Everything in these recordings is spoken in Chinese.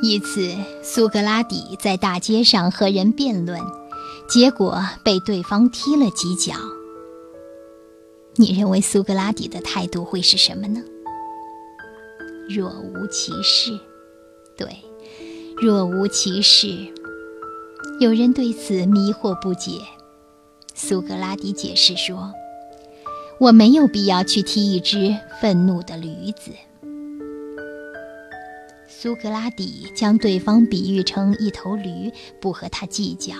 一次，苏格拉底在大街上和人辩论，结果被对方踢了几脚。你认为苏格拉底的态度会是什么呢？若无其事。对，若无其事。有人对此迷惑不解。苏格拉底解释说：“我没有必要去踢一只愤怒的驴子。”苏格拉底将对方比喻成一头驴，不和他计较。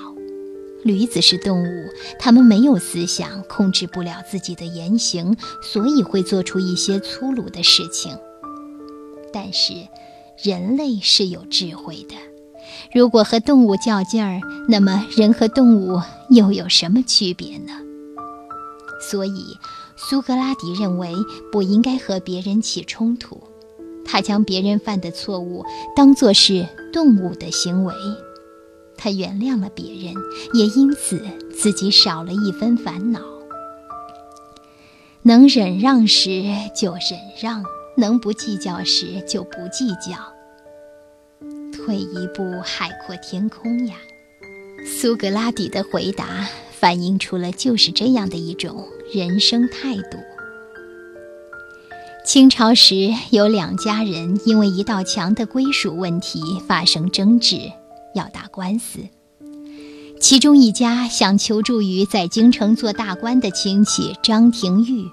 驴子是动物，它们没有思想，控制不了自己的言行，所以会做出一些粗鲁的事情。但是，人类是有智慧的。如果和动物较劲儿，那么人和动物又有什么区别呢？所以，苏格拉底认为不应该和别人起冲突。他将别人犯的错误当作是动物的行为，他原谅了别人，也因此自己少了一分烦恼。能忍让时就忍让，能不计较时就不计较。退一步海阔天空呀！苏格拉底的回答反映出了就是这样的一种人生态度。清朝时，有两家人因为一道墙的归属问题发生争执，要打官司。其中一家想求助于在京城做大官的亲戚张廷玉，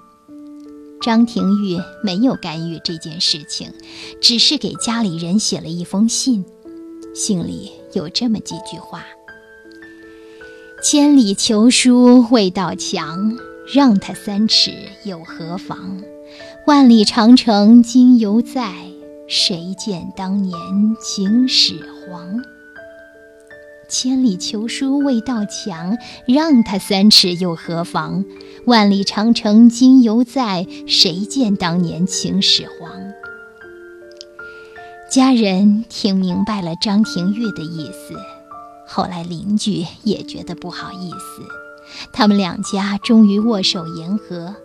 张廷玉没有干预这件事情，只是给家里人写了一封信，信里有这么几句话：“千里求书未到墙，让他三尺有何妨？”万里长城今犹在，谁见当年秦始皇？千里求书未到墙，让他三尺又何妨？万里长城今犹在，谁见当年秦始皇？家人听明白了张廷玉的意思，后来邻居也觉得不好意思，他们两家终于握手言和。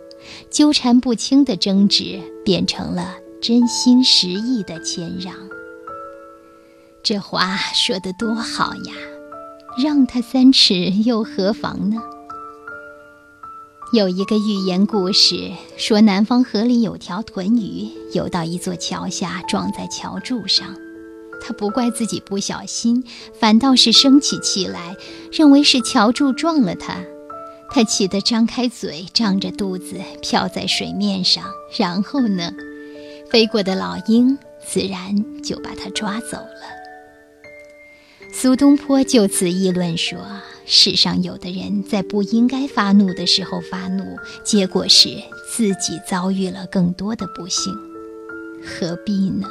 纠缠不清的争执变成了真心实意的谦让。这话说得多好呀！让他三尺又何妨呢？有一个寓言故事说，南方河里有条豚鱼游到一座桥下，撞在桥柱上。他不怪自己不小心，反倒是生起气来，认为是桥柱撞了他。他气得张开嘴，张着肚子漂在水面上。然后呢，飞过的老鹰自然就把他抓走了。苏东坡就此议论说：世上有的人在不应该发怒的时候发怒，结果是自己遭遇了更多的不幸，何必呢？